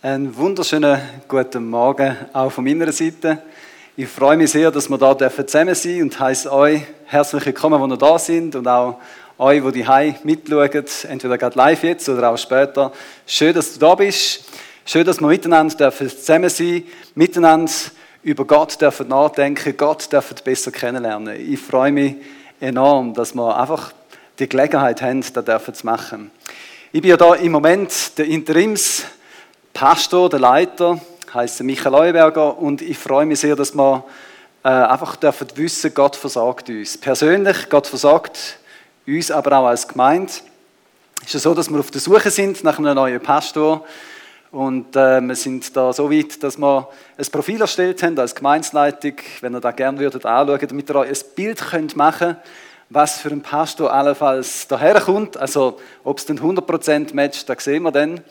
Einen wunderschönen guten Morgen auch von meiner Seite. Ich freue mich sehr, dass wir da zusammen sein dürfen und heiße euch herzlich willkommen, die noch da sind und auch euch, die die mitschauen, entweder gerade live jetzt oder auch später. Schön, dass du da bist. Schön, dass wir miteinander zusammen sein dürfen, miteinander über Gott dürfen nachdenken, Gott dürfen besser kennenlernen. Ich freue mich enorm, dass wir einfach die Gelegenheit haben, das zu machen. Ich bin ja da im Moment der Interims- Pastor, der Leiter, heißt Michael Leuberger und ich freue mich sehr, dass wir äh, einfach dürfen wissen, Gott versorgt uns. Persönlich, Gott versorgt uns, aber auch als Gemeinde. Es ist so, dass wir auf der Suche sind nach einem neuen Pastor und äh, wir sind da so weit, dass wir ein Profil erstellt haben als Gemeinsleitung, wenn ihr da gerne würdet anschauen, damit ihr euch ein Bild könnt machen was für ein Pastor allenfalls daherkommt. Also, ob es dann 100% matcht, das sehen wir dann.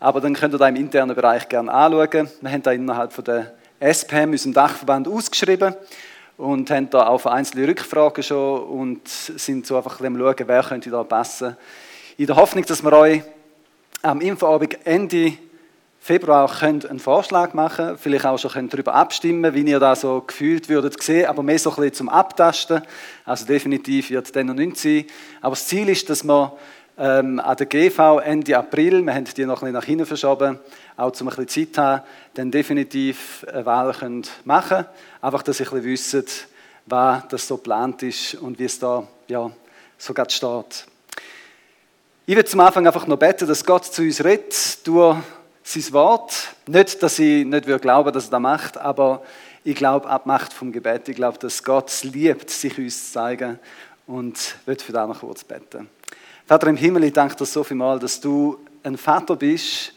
Aber dann könnt ihr da im internen Bereich gerne anschauen. Wir haben da innerhalb von der SPM, unserem Dachverband, ausgeschrieben und haben da auch einzelne Rückfragen schon und sind so einfach am schauen, wer könnte da passen. In der Hoffnung, dass wir euch am Infoabend Ende Februar könnt einen Vorschlag machen, vielleicht auch schon könnt darüber abstimmen, wie ihr da so gefühlt würdet sehen, aber mehr so ein bisschen zum Abtasten. Also definitiv wird es dann noch nicht sein. Aber das Ziel ist, dass wir ähm, an der GV Ende April, wir haben die noch ein nach hinten verschoben, auch um ein bisschen Zeit haben, dann definitiv eine Wahl können machen Einfach, dass ich ein bisschen wisst, was das so geplant ist und wie es da ja, so gerade steht. Ich würde zum Anfang einfach noch beten, dass Gott zu uns redet durch sein Wort. Nicht, dass ich nicht würde glauben, dass er das macht, aber ich glaube ab Macht vom Gebet. Ich glaube, dass Gott es liebt, sich uns zu zeigen und würde für das noch kurz beten. Vater im Himmel, ich danke dir so viel mal, dass du ein Vater bist,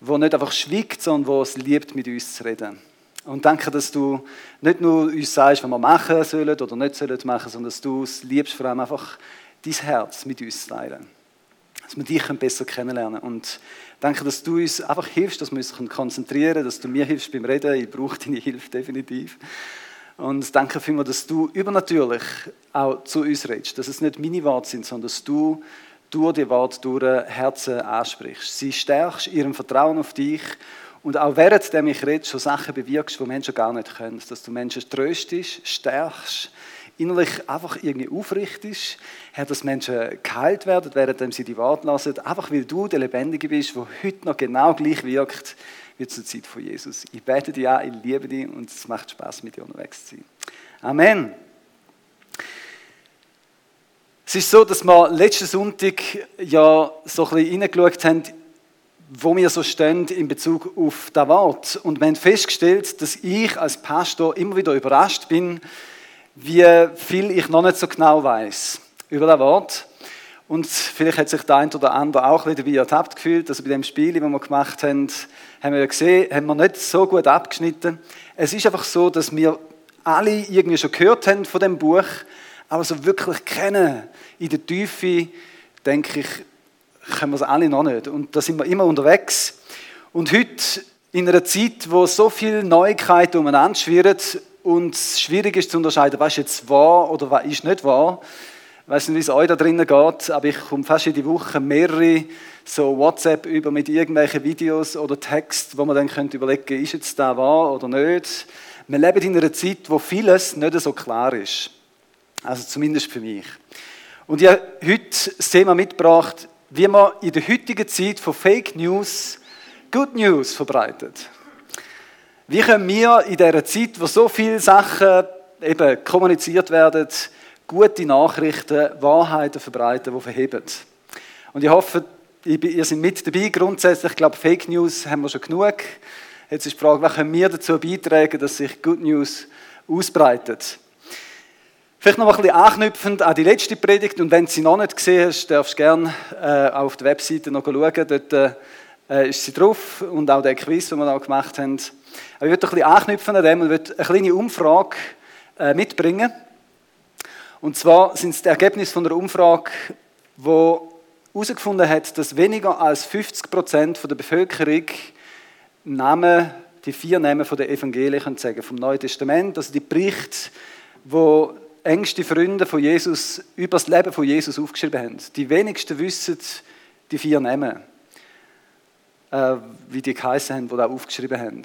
der nicht einfach schweigt, sondern der es liebt, mit uns zu reden. Und danke, dass du nicht nur uns sagst, was wir machen sollen oder nicht sollen machen, sondern dass du es liebst, vor allem einfach dein Herz mit uns zu teilen. Dass wir dich besser kennenlernen können. Und danke, dass du uns einfach hilfst, dass wir uns konzentrieren können, dass du mir hilfst beim Reden. Ich brauche deine Hilfe definitiv. Und danke vielmals, dass du übernatürlich auch zu uns redest. Dass es nicht meine Worte sind, sondern dass du durch die Worte durch Herzen ansprichst. Sie stärkst ihrem Vertrauen auf dich und auch währenddem ich rede, schon Sachen bewirkst, die Menschen gar nicht können. Dass du Menschen tröstest, stärkst, innerlich einfach irgendwie aufrichtest, Herr, dass Menschen geheilt werden, während sie die Worte lassen. Einfach weil du der Lebendige bist, der heute noch genau gleich wirkt wie zur Zeit von Jesus. Ich bete dich an, ich liebe dich und es macht Spaß, mit dir unterwegs zu sein. Amen. Es ist so, dass wir letzten Sonntag ja so ein bisschen reingeschaut haben, wo wir so stehen in Bezug auf das Wort. Und wir haben festgestellt, dass ich als Pastor immer wieder überrascht bin, wie viel ich noch nicht so genau weiß über das Wort. Und vielleicht hat sich der eine oder andere auch ein bisschen dabei ertappt gefühlt. Also bei dem Spiel, das wir gemacht haben, haben wir ja gesehen, haben wir nicht so gut abgeschnitten. Es ist einfach so, dass wir alle irgendwie schon gehört haben von dem Buch, aber so wirklich kennen in der Tiefe, denke ich, können wir es alle noch nicht. Und da sind wir immer unterwegs. Und heute, in einer Zeit, wo so viele Neuigkeiten umeinander schwirren und es schwierig ist zu unterscheiden, was ist jetzt wahr oder was ist nicht wahr, weiß nicht, wie es euch da drinnen geht, aber ich komme fast die Woche mehrere so WhatsApp über mit irgendwelchen Videos oder Text, wo man dann könnte überlegen, ist jetzt da wahr oder nicht. Wir leben in einer Zeit, wo vieles nicht so klar ist. Also zumindest für mich. Und ich habe heute das Thema mitgebracht, wie man in der heutigen Zeit von Fake News Good News verbreitet. Wie können wir in dieser Zeit, wo so viele Sachen eben kommuniziert werden, gute Nachrichten, Wahrheiten verbreiten, die verheben. Und ich hoffe, ihr seid mit dabei. Grundsätzlich, ich glaube, Fake News haben wir schon genug. Jetzt ist die Frage, was können wir dazu beitragen, dass sich Good News ausbreitet? Vielleicht noch ein bisschen anknüpfend an die letzte Predigt. Und wenn du sie noch nicht gesehen hast, darfst du gerne äh, auf der Webseite noch schauen. Dort äh, ist sie drauf und auch der Quiz, den wir da gemacht haben. Aber ich würde ein bisschen anknüpfen an dem und würde eine kleine Umfrage äh, mitbringen. Und zwar sind es die Ergebnisse von der Umfrage, wo herausgefunden hat, dass weniger als 50 Prozent der Bevölkerung Namen, die vier Namen von der Evangelien sagen, vom Neuen Testament, also die Berichte, wo engste Freunde von Jesus über das Leben von Jesus aufgeschrieben haben. Die wenigsten wissen die vier Namen. äh, wie die geheißen haben, die da aufgeschrieben haben.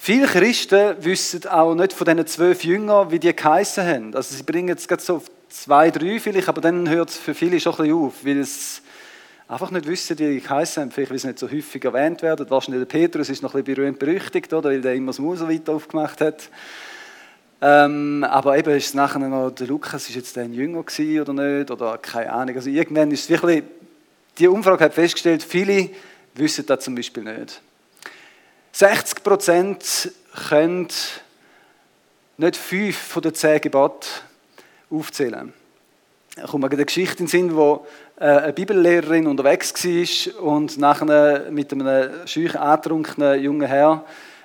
Viele Christen wissen auch nicht von diesen zwölf Jüngern, wie die geheißen haben. Also sie bringen jetzt gerade so auf zwei, drei vielleicht, aber dann hört es für viele schon ein bisschen auf, weil es einfach nicht wissen, wie die geheißen haben. Vielleicht, weil sie nicht so häufig erwähnt werden. Wahrscheinlich der Petrus ist noch ein bisschen berühmt berüchtigt, oder? weil der immer das Maul so weit aufgemacht hat. Ähm, aber eben ist es nachher noch, der Lukas ist jetzt ein Jünger gewesen oder nicht, oder keine Ahnung. Also irgendwann ist es wirklich, die Umfrage hat festgestellt, viele wissen das zum Beispiel nicht. 60 Prozent können nicht fünf von den zehn Geboten aufzählen. Da kommt mir eine Geschichte in den Sinn, wo äh, eine Bibellehrerin unterwegs war und nachher mit einem schüch antrunkenen jungen Herr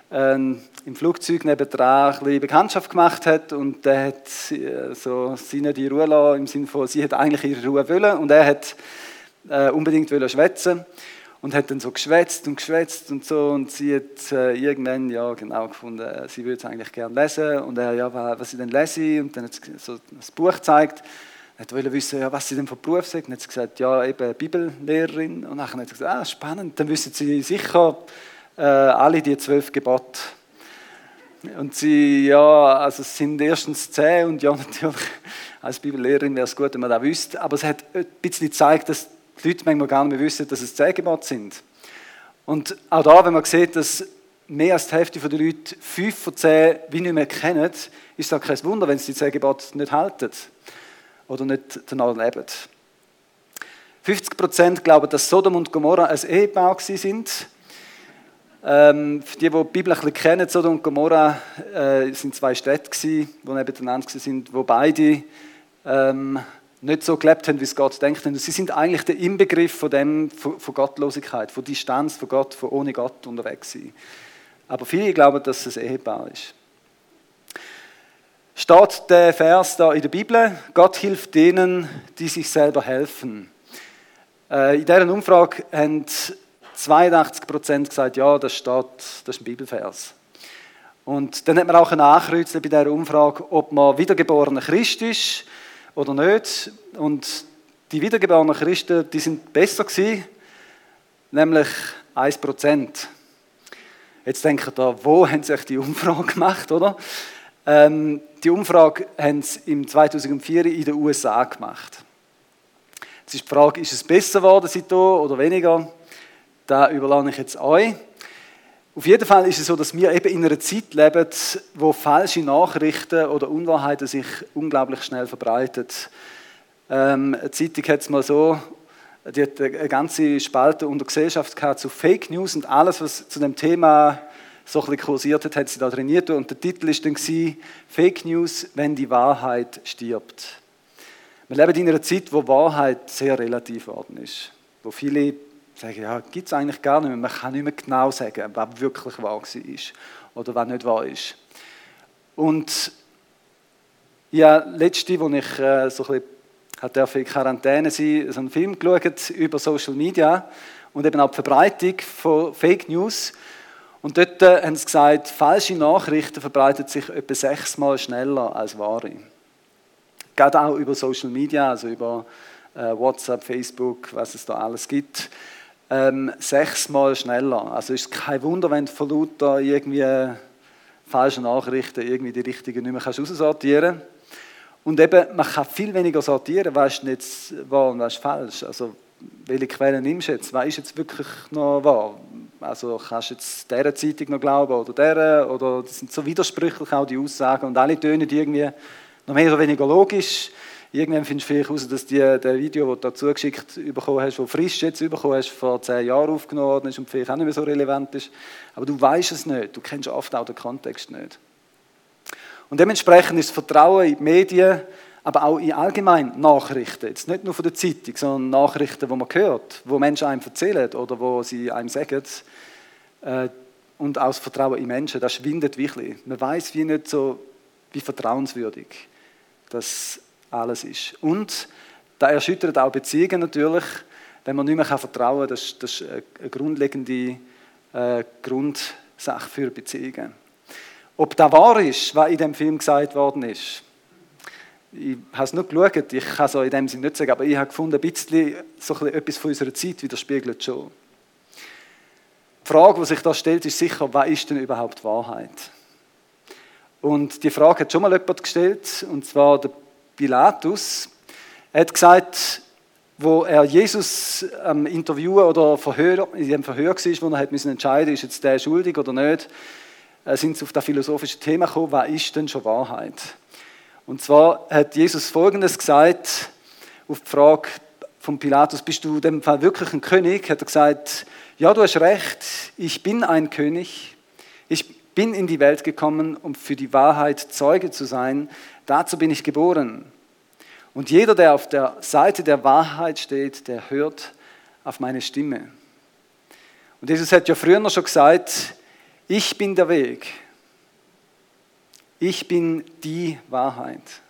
ähm, im Flugzeug nebendran ein Bekanntschaft gemacht hat und der hat äh, so sie nicht in Ruhe lassen, im Sinne von, sie hat eigentlich ihre Ruhe wollen und er hat äh, unbedingt wollen schwätzen und hat dann so geschwätzt und geschwätzt und so und sie hat äh, irgendwann ja genau gefunden, äh, sie würde es eigentlich gerne lesen und er ja was sie denn lese und dann hat sie so das Buch gezeigt er wollte wissen, ja, was sie denn von Beruf sagt. Dann hat sie gesagt, ja, eben Bibellehrerin. Und dann hat sie gesagt, ah, spannend, dann wissen sie sicher äh, alle die zwölf Gebote. Und sie, ja, also es sind erstens zehn und ja, natürlich, als Bibellehrerin wäre es gut, wenn man das wüsste. Aber es hat ein bisschen gezeigt, dass die Leute manchmal gar nicht mehr wissen, dass es zehn sind. Und auch da, wenn man sieht, dass mehr als die Hälfte der Leute fünf von zehn wie nicht mehr kennen, ist das kein Wunder, wenn sie die zehn nicht halten oder nicht danach leben. 50 Prozent glauben, dass Sodom und Gomorra ein Ehepaar sind. Ähm, für die, die die Bibel ein bisschen kennen, Sodom und Gomorra äh, sind zwei Städte, die nebeneinander sind, wo beide ähm, nicht so gelebt haben, wie es Gott denkt. Sie sind eigentlich der Inbegriff von, dem, von, von Gottlosigkeit, von Distanz von Gott, von ohne Gott unterwegs sein. Aber viele glauben, dass es ein Ehepaar ist steht der Vers da in der Bibel, Gott hilft denen, die sich selber helfen. Äh, in dieser Umfrage haben 82 Prozent gesagt, ja, das steht, das ist ein Bibelvers. Und dann hat man auch nachkreuzen bei dieser Umfrage, ob man wiedergeborener Christ ist oder nicht. Und die wiedergeborenen Christen, die sind besser gewesen, nämlich 1 Prozent. Jetzt denkt ihr, wo haben sie die Umfrage gemacht, oder? Ähm, die Umfrage haben sie im 2004 in den USA gemacht. Jetzt ist die Frage, ist es besser geworden seitdem oder weniger? Da überlasse ich jetzt euch. Auf jeden Fall ist es so, dass wir eben in einer Zeit leben, wo falsche Nachrichten oder Unwahrheiten sich unglaublich schnell verbreiten. Ähm, eine Zeitung hat es mal so, die hat eine ganze Spalte unter Gesellschaft gehabt zu Fake News und alles, was zu dem Thema so ein bisschen kursiert hat, hat sie da trainiert und der Titel ist dann Fake News, wenn die Wahrheit stirbt. Wir leben in einer Zeit, wo Wahrheit sehr relativ geworden ist, wo viele sagen, ja, gibt es eigentlich gar nicht mehr, man kann nicht mehr genau sagen, was wirklich wahr war oder was nicht wahr ist. Und ja, letzte, wo ich äh, so ein bisschen in Quarantäne sein, so einen Film geschaut über Social Media und eben auch die Verbreitung von Fake News und dort äh, haben sie gesagt, falsche Nachrichten verbreiten sich etwa sechsmal schneller als wahre. Gerade auch über Social Media, also über äh, WhatsApp, Facebook, was es da alles gibt. Ähm, sechsmal schneller. Also ist kein Wunder, wenn du von lauter irgendwie falschen Nachrichten irgendwie die richtigen nicht mehr aussortieren kannst. Und eben, man kann viel weniger sortieren, was ist nicht wahr und was ist falsch. Also, welche Quellen nimmst du jetzt? Was ist jetzt wirklich noch wahr? Also kannst du jetzt dieser Zeitung noch glauben oder dieser? Oder das sind so widersprüchlich auch die Aussagen und alle tönen irgendwie noch mehr oder weniger logisch. Irgendwann findest du vielleicht heraus, dass die, der Video, das du dazu geschickt bekommen hast, das frisch jetzt bekommen hast, vor zehn Jahren aufgenommen worden ist und vielleicht auch nicht mehr so relevant ist. Aber du weißt es nicht. Du kennst oft auch den Kontext nicht. Und dementsprechend ist das Vertrauen in die Medien, aber auch in allgemein Nachrichten, jetzt nicht nur von der Zeitung, sondern Nachrichten, die man hört, wo Menschen einem erzählen oder wo sie einem sagen, äh, und auch das Vertrauen in Menschen, das schwindet wirklich. Man weiß wie nicht so, wie vertrauenswürdig das alles ist. Und da erschüttert auch Beziehungen natürlich, wenn man nicht mehr vertrauen kann, das, das ist eine grundlegende äh, Grundsache für Beziehungen. Ob das wahr ist, was in dem Film gesagt worden ist, ich habe es nur geschaut, ich kann es in dem Sinne nicht sagen, aber ich habe gefunden, ein bisschen, so ein bisschen etwas von unserer Zeit widerspiegelt schon. Frage, die sich da stellt, ist sicher, was ist denn überhaupt Wahrheit? Und die Frage hat schon mal jemand gestellt, und zwar der Pilatus. Hat gesagt, wo er Jesus am Interviewen oder Verhör, in dem Verhör war, wo er hat müssen entscheiden ist jetzt der schuldig oder nicht, äh, sind sie auf das philosophische Thema gekommen, was ist denn schon Wahrheit? Und zwar hat Jesus Folgendes gesagt, auf die Frage von Pilatus, bist du in dem Fall wirklich ein König? Hat er gesagt, ja, du hast recht, ich bin ein König, ich bin in die Welt gekommen, um für die Wahrheit Zeuge zu sein, dazu bin ich geboren. Und jeder, der auf der Seite der Wahrheit steht, der hört auf meine Stimme. Und Jesus hat ja früher noch schon gesagt, ich bin der Weg, ich bin die Wahrheit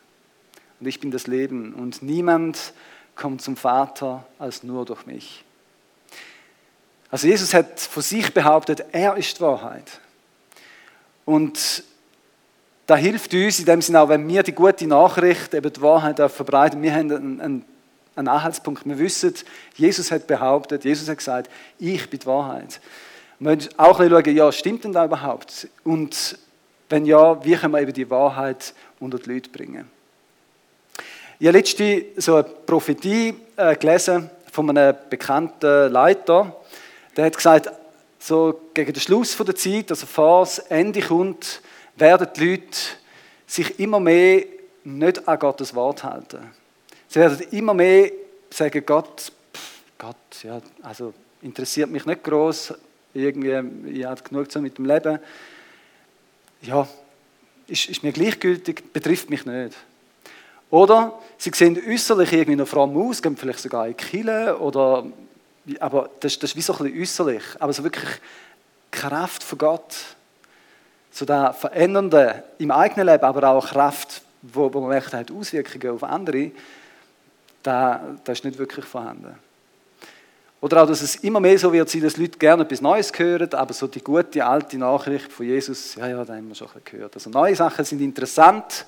und ich bin das Leben und niemand kommt zum Vater als nur durch mich. Also Jesus hat von sich behauptet, er ist Wahrheit. Und da hilft uns in dem Sinne auch, wenn wir die gute Nachricht, eben die Wahrheit verbreiten, wir haben einen, einen, Anhaltspunkt. Wir wissen, Jesus hat behauptet, Jesus hat gesagt, ich bin die Wahrheit. Wir müssen auch ein bisschen schauen, ja, stimmt denn das überhaupt? Und wenn ja, wie können wir eben die Wahrheit unter die Leute bringen? Ich habe letzte so eine Prophetie äh, gelesen von einem bekannten Leiter. Der hat gesagt, so gegen den Schluss der Zeit, also vor Ende kommt, werden die Leute sich immer mehr nicht an Gottes Wort halten. Sie werden immer mehr sagen, Gott, Gott, ja, also interessiert mich nicht groß, irgendwie, ich habe genug zu mit dem Leben. Ja, ist, ist mir gleichgültig, betrifft mich nicht. Oder sie sehen äußerlich irgendwie noch fromm aus, gehen vielleicht sogar in Kirche, oder, aber das, das ist wie so ein bisschen äußerlich. Aber so wirklich Kraft von Gott, so der Verändernde im eigenen Leben, aber auch Kraft, wo, wo man merkt, hat Auswirkungen auf andere, da, das ist nicht wirklich vorhanden. Oder auch, dass es immer mehr so wird dass Leute gerne etwas Neues hören, aber so die gute alte Nachricht von Jesus, ja, ja, da haben wir schon gehört. Also neue Sachen sind interessant,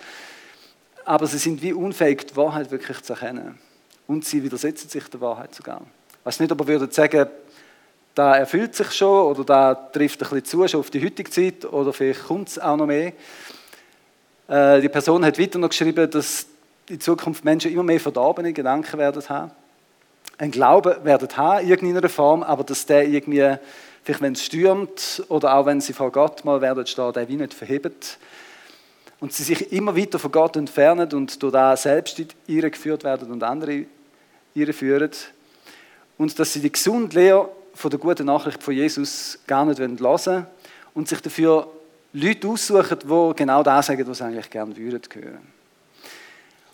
aber sie sind wie unfähig, die Wahrheit wirklich zu erkennen. Und sie widersetzen sich der Wahrheit sogar. Ich weiß nicht, ob ihr würdet sagen, da erfüllt sich schon oder da trifft ein bisschen zu schon auf die heutige Zeit oder vielleicht kommt es auch noch mehr. Äh, die Person hat weiter noch geschrieben, dass in Zukunft Menschen immer mehr verdorbene Gedanken werden haben. Ein Glauben werden haben, in irgendeiner Form, aber dass der irgendwie, vielleicht wenn es stürmt oder auch wenn sie vor Gott mal werden stehen, der wie nicht verhebt. Und sie sich immer weiter von Gott entfernen und durch das selbst geführt werden und andere führen. Und dass sie die gesunde Lehre von der guten Nachricht von Jesus gar nicht hören wollen und sich dafür Leute aussuchen, die genau das sagen, was sie eigentlich gerne würden.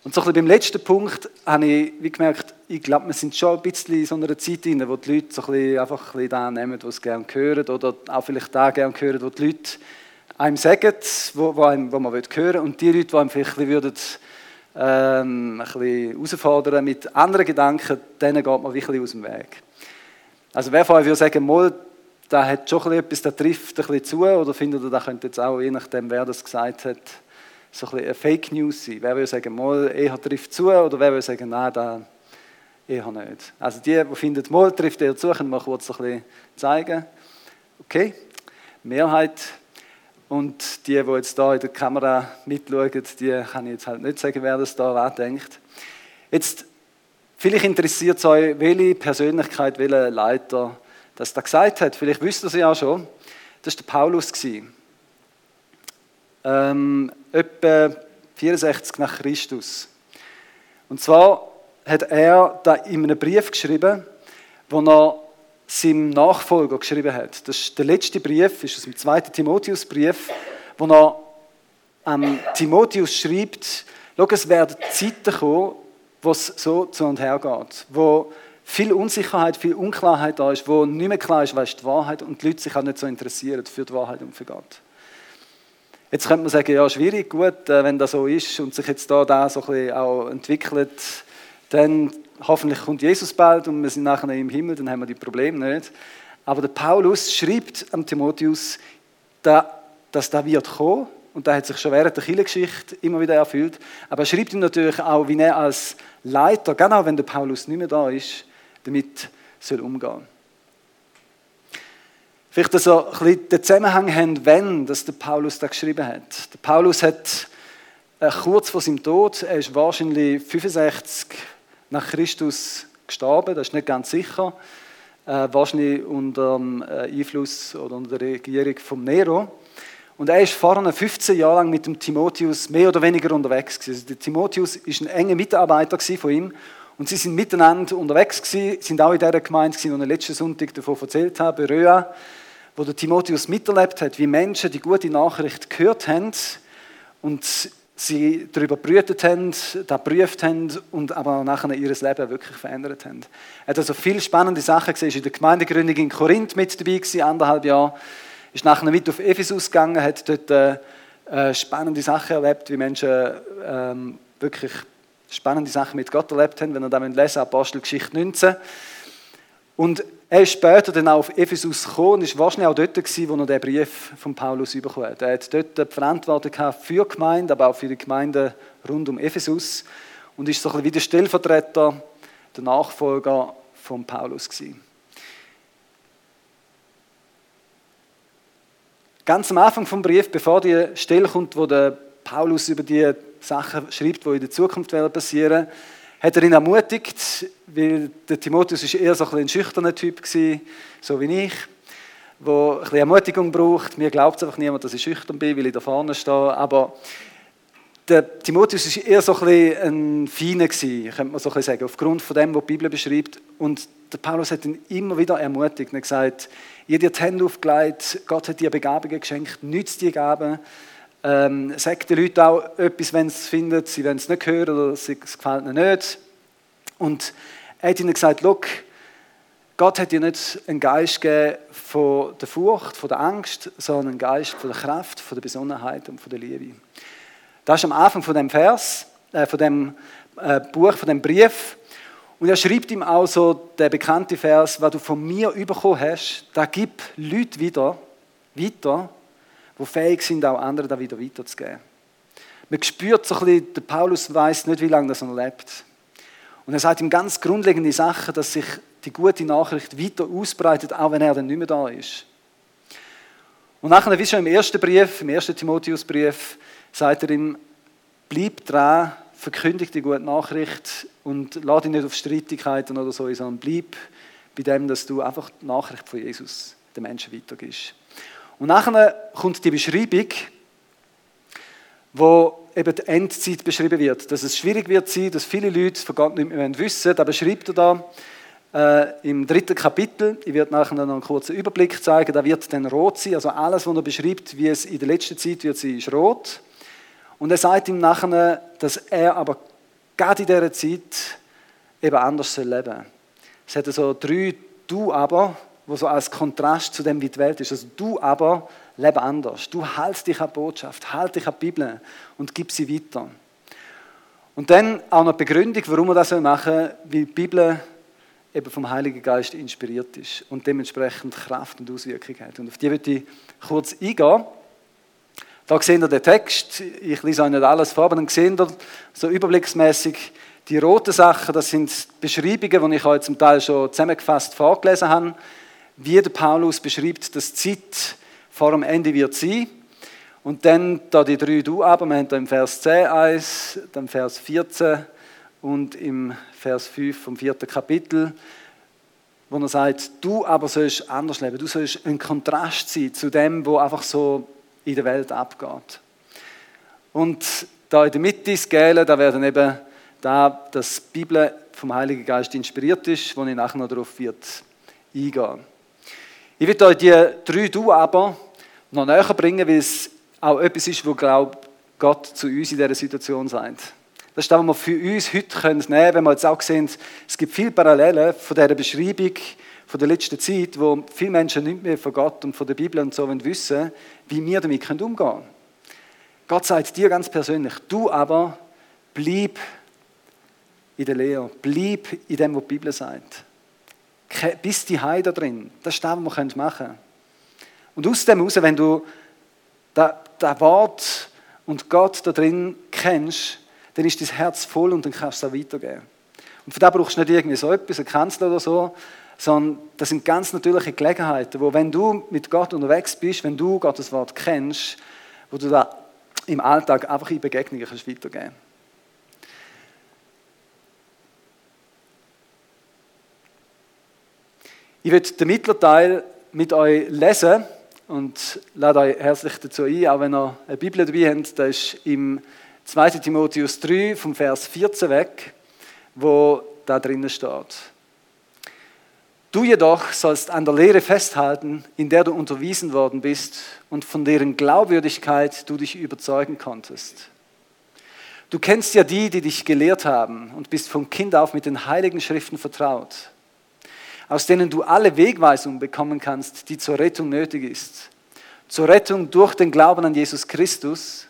Und so ein beim letzten Punkt habe ich wie gemerkt, ich glaube, wir sind schon ein bisschen in so einer Zeit drin, wo die Leute so ein bisschen einfach ein bisschen nehmen, was sie gerne hören oder auch vielleicht da gerne hören, wo die Leute einem sagen, wo man hören will. Und die Leute, die einem vielleicht ein bisschen, ähm, ein bisschen herausfordern mit anderen Gedanken, denen geht man wirklich aus dem Weg. Also wer von euch würde sagen, mal, da hat schon etwas, der trifft ein bisschen zu, oder findet ihr, da könnte jetzt auch, je nachdem, wer das gesagt hat, so ein bisschen eine Fake News sein? Wer würde sagen, mal, eher trifft zu, oder wer würde sagen, nein, da eher nicht? Also die, die finden, mal trifft eher zu, können wir kurz ein bisschen zeigen. Okay, Mehrheit. Und die, die jetzt da in der Kamera mitschauen, die kann ich jetzt halt nicht sagen, wer das da denkt. Jetzt Vielleicht interessiert es euch, welche Persönlichkeit, welcher Leiter das da gesagt hat. Vielleicht wisst ihr es ja schon. Das war der Paulus. Ähm, etwa 64 nach Christus. Und zwar hat er da in einem Brief geschrieben, wo er seinem Nachfolger geschrieben hat. Das ist der letzte Brief, ist aus dem zweiten Timotheusbrief, wo er an Timotheus schreibt, schau, es werden Zeiten kommen, wo es so zu und her geht, wo viel Unsicherheit, viel Unklarheit da ist, wo nicht mehr klar ist, was ist die Wahrheit und die Leute sich auch nicht so interessieren für die Wahrheit und für Gott. Jetzt könnte man sagen, ja, schwierig, gut, äh, wenn das so ist und sich jetzt da, da so ein bisschen auch entwickelt, dann hoffentlich kommt Jesus bald und wir sind nachher im Himmel, dann haben wir die Probleme nicht. Aber der Paulus schreibt am Timotheus, dass da wird kommen und da hat sich schon während der Kirchengeschichte immer wieder erfüllt. Aber er schreibt ihm natürlich auch, wie er als Leiter, genau wenn der Paulus nicht mehr da ist, damit soll umgehen. Vielleicht so ein bisschen den Zusammenhang haben, wenn das der Paulus da geschrieben hat. Der Paulus hat äh, kurz vor seinem Tod, er ist wahrscheinlich 65 nach Christus gestorben, das ist nicht ganz sicher, äh, wahrscheinlich unter dem äh, Einfluss oder unter der Regierung von Nero. Und er ist vorher 15 Jahre lang mit dem Timotheus mehr oder weniger unterwegs. Also der Timotheus ist ein enger Mitarbeiter von ihm und sie sind miteinander unterwegs gewesen, sind auch in der Gemeinde wo ich letzten Sonntag davon erzählt habe, Röa, wo der Timotheus miterlebt hat, wie Menschen die gute Nachricht gehört haben und sie darüber brütet haben, da prüft haben und aber nachher ihr Leben wirklich verändert haben. Er hat also viele spannende Sachen gesehen, ist in der Gemeindegründung in Korinth mit dabei gewesen, anderthalb Jahre, ist nachher mit auf Ephesus gegangen, hat dort äh, äh, spannende Sachen erlebt, wie Menschen ähm, wirklich spannende Sachen mit Gott erlebt haben, wenn er da lesen Apostelgeschichte 19. Und er ist später dann auch auf Ephesus gekommen und ist wahrscheinlich auch dort gewesen, wo er den Brief von Paulus bekommen hat. Er hat dort die Verantwortung für die Gemeinde, aber auch für die Gemeinde rund um Ephesus und ist so ein bisschen wie der Stellvertreter, der Nachfolger von Paulus gewesen. Ganz am Anfang vom Brief, bevor die Stelle kommt, wo der Paulus über die Sachen schreibt, die in der Zukunft passieren werden, hat er ihn ermutigt, weil der Timotheus ist eher so ein, ein schüchterner Typ gewesen, so wie ich, der ein bisschen Ermutigung braucht. Mir glaubt es einfach niemand, dass ich schüchtern bin, weil ich da vorne stehe. Aber der Timotheus ist eher so ein, ein Feiner könnte man so ein sagen, aufgrund von dem, was die Bibel beschreibt. Und der Paulus hat ihn immer wieder ermutigt und gesagt, ihr dir die Hände aufgelegt, Gott hat dir Begabungen geschenkt, nützt die Gaben. Ähm, sagt den Leuten auch etwas, wenn sie es finden, sie wollen es nicht hören oder es gefällt ihnen nicht. Und er hat ihnen gesagt, Look, Gott hat dir nicht einen Geist gegeben von der Furcht, von der Angst, sondern einen Geist von der Kraft, von der Besonnenheit und von der Liebe. Das ist am Anfang von dem Vers, äh, von dem äh, Buch, von dem Brief. Und er schreibt ihm auch so der bekannte Vers, was du von mir bekommen hast, da gib Leute wieder, weiter, die fähig sind, auch anderen da wieder weiterzugeben. Man spürt so ein bisschen, der Paulus weiß nicht, wie lange das er lebt. Und er sagt ihm ganz grundlegende Sachen, dass sich die gute Nachricht weiter ausbreitet, auch wenn er dann nicht mehr da ist. Und nachher, wie schon im ersten Brief, im ersten Timotheusbrief, sagt er ihm, bleib dran, verkündige die gute Nachricht und lade dich nicht auf Streitigkeiten oder so, sondern bleib bei dem, dass du einfach die Nachricht von Jesus den Menschen weitergibst. Und nachher kommt die Beschreibung, wo eben die Endzeit beschrieben wird. Dass es schwierig wird sein, dass viele Leute von Gott nicht mehr wissen. Da beschreibt er da äh, im dritten Kapitel. Ich werde nachher noch einen kurzen Überblick zeigen. Da wird dann rot sein. Also alles, was er beschreibt, wie es in der letzten Zeit wird sein, ist rot. Und er sagt ihm nachher, dass er aber gerade in dieser Zeit eben anders leben soll. Es hat so drei Du aber, wo so als Kontrast zu dem, wie die Welt ist. Also du aber lebe anders. Du hältst dich an die Botschaft, halt dich an die Bibel und gib sie weiter. Und dann auch noch die Begründung, warum wir das machen sollen, weil die Bibel eben vom Heiligen Geist inspiriert ist und dementsprechend Kraft und Auswirkung hat. Und auf die würde ich kurz eingehen. Da sehen ihr den Text. Ich lese euch nicht alles vor, aber dann sehen ihr so überblicksmäßig die roten Sachen. Das sind Beschreibungen, die ich euch zum Teil schon zusammengefasst vorgelesen habe wie der Paulus beschreibt, dass die Zeit vor dem Ende wird sein. Und dann da die drei Du aber, wir haben da im Vers 10 eins, dann Vers 14 und im Vers 5 vom vierten Kapitel, wo er sagt, du aber sollst anders leben, du sollst ein Kontrast sein zu dem, wo einfach so in der Welt abgeht. Und da in der Mitte das Gele, da werden eben da, dass die Bibel vom Heiligen Geist inspiriert ist, wo ich nachher noch darauf wird eingehen. Ich will euch die drei Du aber noch näher bringen, weil es auch etwas ist, wo glaube Gott zu uns in dieser Situation sagt. Das ist das, was wir für uns heute nehmen können, wenn wir jetzt auch sehen, es gibt viele Parallelen von dieser Beschreibung von der letzten Zeit, wo viele Menschen nicht mehr von Gott und von der Bibel und so wissen, wie wir damit umgehen können. Gott sagt dir ganz persönlich, du aber bleib in der Lehre, bleib in dem, was die Bibel sagt bist die Heide da drin. Das ist das, was wir machen können. Und aus dem heraus, wenn du das Wort und Gott da drin kennst, dann ist dein Herz voll und dann kannst du es auch weitergeben. Und für das brauchst du nicht irgendwie so etwas, ein Kanzler oder so, sondern das sind ganz natürliche Gelegenheiten, wo wenn du mit Gott unterwegs bist, wenn du Gottes Wort kennst, wo du da im Alltag einfach in Begegnungen kannst weitergeben Ich werde den Mittelteil mit euch lesen und lade euch herzlich dazu ein, auch wenn ihr eine Bibel dabei habt, da ist im 2. Timotheus 3 vom Vers 14 weg, wo da drinnen steht. Du jedoch sollst an der Lehre festhalten, in der du unterwiesen worden bist und von deren Glaubwürdigkeit du dich überzeugen konntest. Du kennst ja die, die dich gelehrt haben und bist von Kind auf mit den heiligen Schriften vertraut, aus denen du alle Wegweisung bekommen kannst, die zur Rettung nötig ist. Zur Rettung durch den Glauben an Jesus Christus.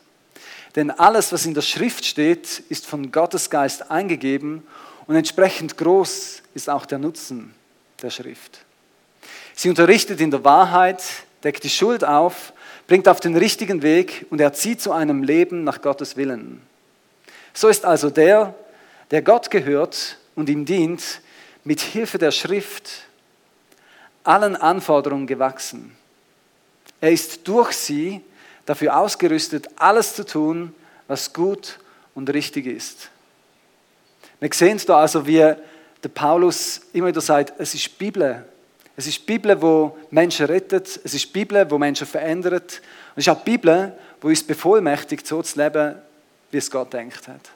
Denn alles, was in der Schrift steht, ist von Gottes Geist eingegeben und entsprechend groß ist auch der Nutzen der Schrift. Sie unterrichtet in der Wahrheit, deckt die Schuld auf, bringt auf den richtigen Weg und erzieht zu einem Leben nach Gottes Willen. So ist also der, der Gott gehört und ihm dient, mit Hilfe der Schrift allen Anforderungen gewachsen. Er ist durch sie dafür ausgerüstet, alles zu tun, was gut und richtig ist. Wir sehen da also, wie der Paulus immer wieder sagt, es ist Bibel. Es ist Bibel, wo Menschen rettet. Es ist Bibel, wo Menschen verändert. Und es ist auch Bibel, wo uns bevollmächtigt, so zu leben, wie es Gott denkt hat.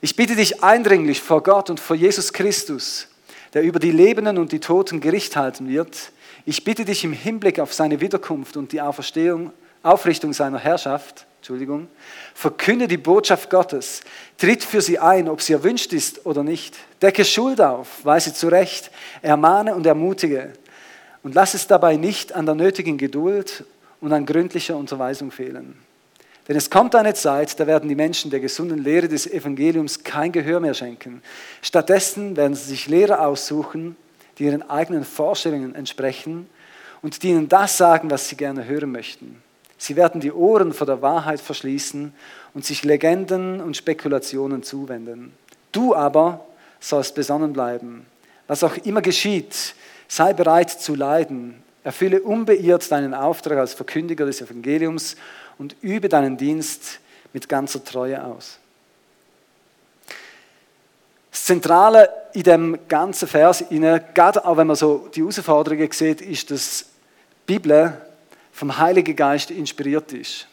Ich bitte dich eindringlich vor Gott und vor Jesus Christus, der über die Lebenden und die Toten Gericht halten wird. Ich bitte dich im Hinblick auf seine Wiederkunft und die Auferstehung, Aufrichtung seiner Herrschaft, Entschuldigung, verkünde die Botschaft Gottes, tritt für sie ein, ob sie erwünscht ist oder nicht. Decke Schuld auf, weise zurecht, ermahne und ermutige und lass es dabei nicht an der nötigen Geduld und an gründlicher Unterweisung fehlen. Denn es kommt eine Zeit, da werden die Menschen der gesunden Lehre des Evangeliums kein Gehör mehr schenken. Stattdessen werden sie sich Lehrer aussuchen, die ihren eigenen Vorstellungen entsprechen und die ihnen das sagen, was sie gerne hören möchten. Sie werden die Ohren vor der Wahrheit verschließen und sich Legenden und Spekulationen zuwenden. Du aber sollst besonnen bleiben. Was auch immer geschieht, sei bereit zu leiden. Erfülle unbeirrt deinen Auftrag als Verkündiger des Evangeliums und übe deinen Dienst mit ganzer Treue aus. Das Zentrale in dem ganzen Vers, gerade auch wenn man so die Herausforderungen sieht, ist, dass die Bibel vom Heiligen Geist inspiriert ist.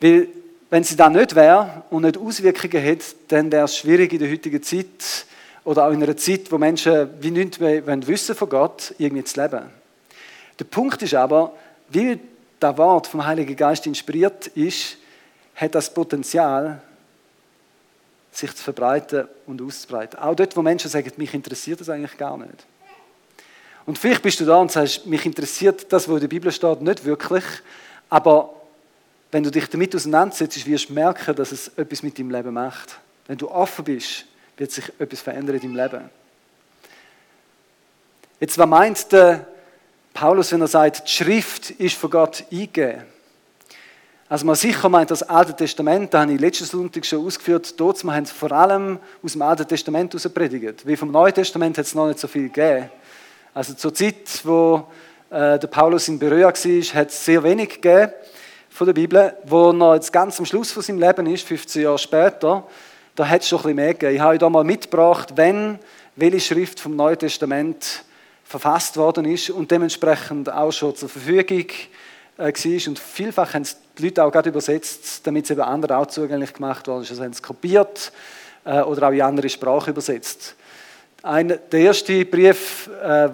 Weil, wenn sie da nicht wäre und nicht Auswirkungen hätte, dann wäre es schwierig in der heutigen Zeit oder auch in einer Zeit, wo Menschen wie nichts mehr wissen von Gott, irgendwie zu leben. Der Punkt ist aber, weil das Wort vom Heiligen Geist inspiriert ist, hat das Potenzial, sich zu verbreiten und auszubreiten. Auch dort, wo Menschen sagen, mich interessiert das eigentlich gar nicht. Und vielleicht bist du da und sagst, mich interessiert das, was in der Bibel steht, nicht wirklich, aber wenn du dich damit auseinandersetzt, wirst du merken, dass es etwas mit deinem Leben macht. Wenn du offen bist, wird sich etwas verändern in deinem Leben. Jetzt, was meint der Paulus, wenn er sagt, die Schrift ist von Gott eingegeben? Also man sicher meint das Alte Testament, da habe ich letzten Sonntag schon ausgeführt, dort haben sie vor allem aus dem Alten Testament heraus predigt. Wie vom Neuen Testament hat es noch nicht so viel gegeben. Also zur Zeit, wo äh, der Paulus in Beröa war, hat es sehr wenig gegeben von der Bibel. Wo er jetzt ganz am Schluss von seinem Leben ist, 15 Jahre später, da hat es schon ein bisschen mehr gegeben. Ich habe euch da mal mitgebracht, wenn welche Schrift vom Neuen Testament verfasst worden ist und dementsprechend auch schon zur Verfügung äh, war. Und vielfach haben es die Leute auch gerade übersetzt, damit es eben anderen auch zugänglich gemacht worden ist. Also haben es kopiert äh, oder auch in andere Sprachen übersetzt. Ein, der erste Brief, äh,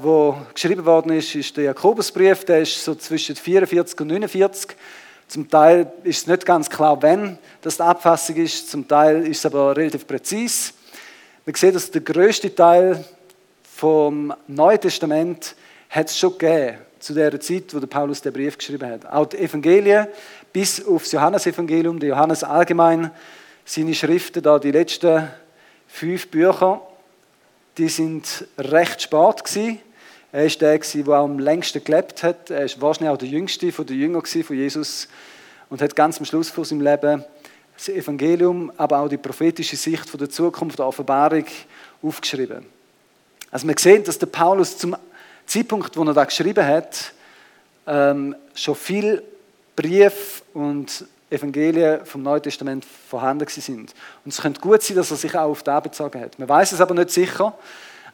geschrieben worden ist, ist der Jakobusbrief. Der ist so zwischen 44 und 49. Zum Teil ist es nicht ganz klar, wann das die Abfassung ist. Zum Teil ist es aber relativ präzise. Man sieht, dass der größte Teil vom Neuen Testament hat es schon gegeben zu der Zeit, wo der Paulus den Brief geschrieben hat. Auch die Evangelien bis aufs Johannesevangelium, der Johannes allgemein, seine Schriften, da die letzten fünf Bücher, die sind recht spät gewesen. Er ist der, der am längsten gelebt hat. Er ist wahrscheinlich auch der jüngste von den Jüngern von Jesus und hat ganz am Schluss von seinem Leben das Evangelium, aber auch die prophetische Sicht von der Zukunft der Offenbarung aufgeschrieben. Also wir sehen, dass der Paulus zum Zeitpunkt, wo er da geschrieben hat, ähm, schon viel Brief und Evangelien vom Neuen Testament vorhanden sind. Und es könnte gut sein, dass er sich auch auf den bezogen hat. Man weiß es aber nicht sicher,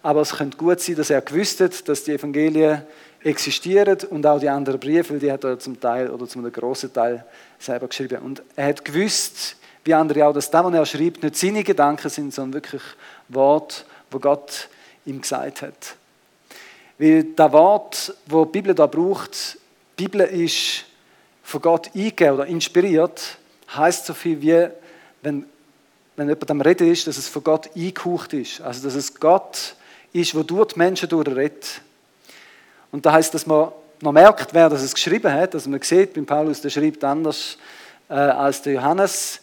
aber es könnte gut sein, dass er gewusst hat, dass die Evangelien existieren und auch die anderen Briefe, weil die hat er zum Teil oder zum großen Teil selber geschrieben. Und er hat gewusst, wie andere auch, dass das, was er schreibt, nicht seine Gedanken sind, sondern wirklich Worte, wo Gott ihm gesagt hat. Weil das Wort, wo die Bibel da braucht, die Bibel ist von Gott eingegeben oder inspiriert, heißt so viel wie, wenn, wenn jemand am Reden ist, dass es von Gott eingehaucht ist. Also, dass es Gott ist, wo durch die Menschen durchredet. Und da heißt, dass man noch merkt, wer das geschrieben hat. Also man sieht, beim Paulus, der schreibt anders äh, als der Johannes.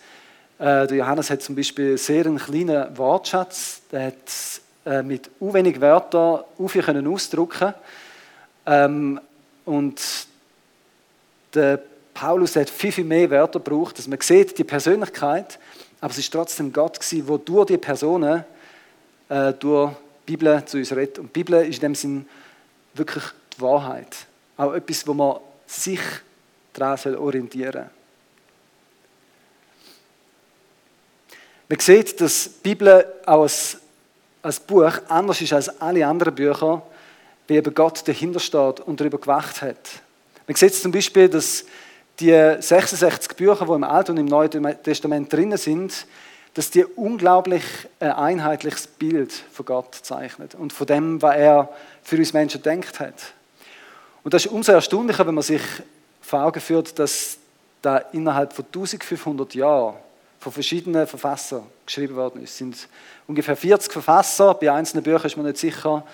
Äh, der Johannes hat zum Beispiel sehr einen kleinen Wortschatz. Der hat äh, mit u wenig Wörtern viel können ausdrucken. Ähm, und der Paulus hat viel, viel mehr Wörter gebraucht, dass man sieht die Persönlichkeit, aber es ist trotzdem Gott gewesen, der durch die Personen, äh, durch die Bibel zu uns redet. Und die Bibel ist in dem Sinn wirklich die Wahrheit. Auch etwas, wo man sich daran orientieren soll. Man sieht, dass die Bibel auch als, als Buch anders ist als alle anderen Bücher, wie eben Gott dahinter steht und darüber gewacht hat. Man sieht zum Beispiel, dass die 66 Bücher, die im Alten und im Neuen Testament drin sind, dass die unglaublich ein einheitliches Bild von Gott zeichnet und von dem, was er für uns Menschen denkt hat. Und das ist umso erstaunlicher, wenn man sich vor Augen führt, dass da innerhalb von 1500 Jahren von verschiedenen Verfassern geschrieben worden ist. Es sind ungefähr 40 Verfasser. Bei einzelnen Büchern ist man nicht sicher,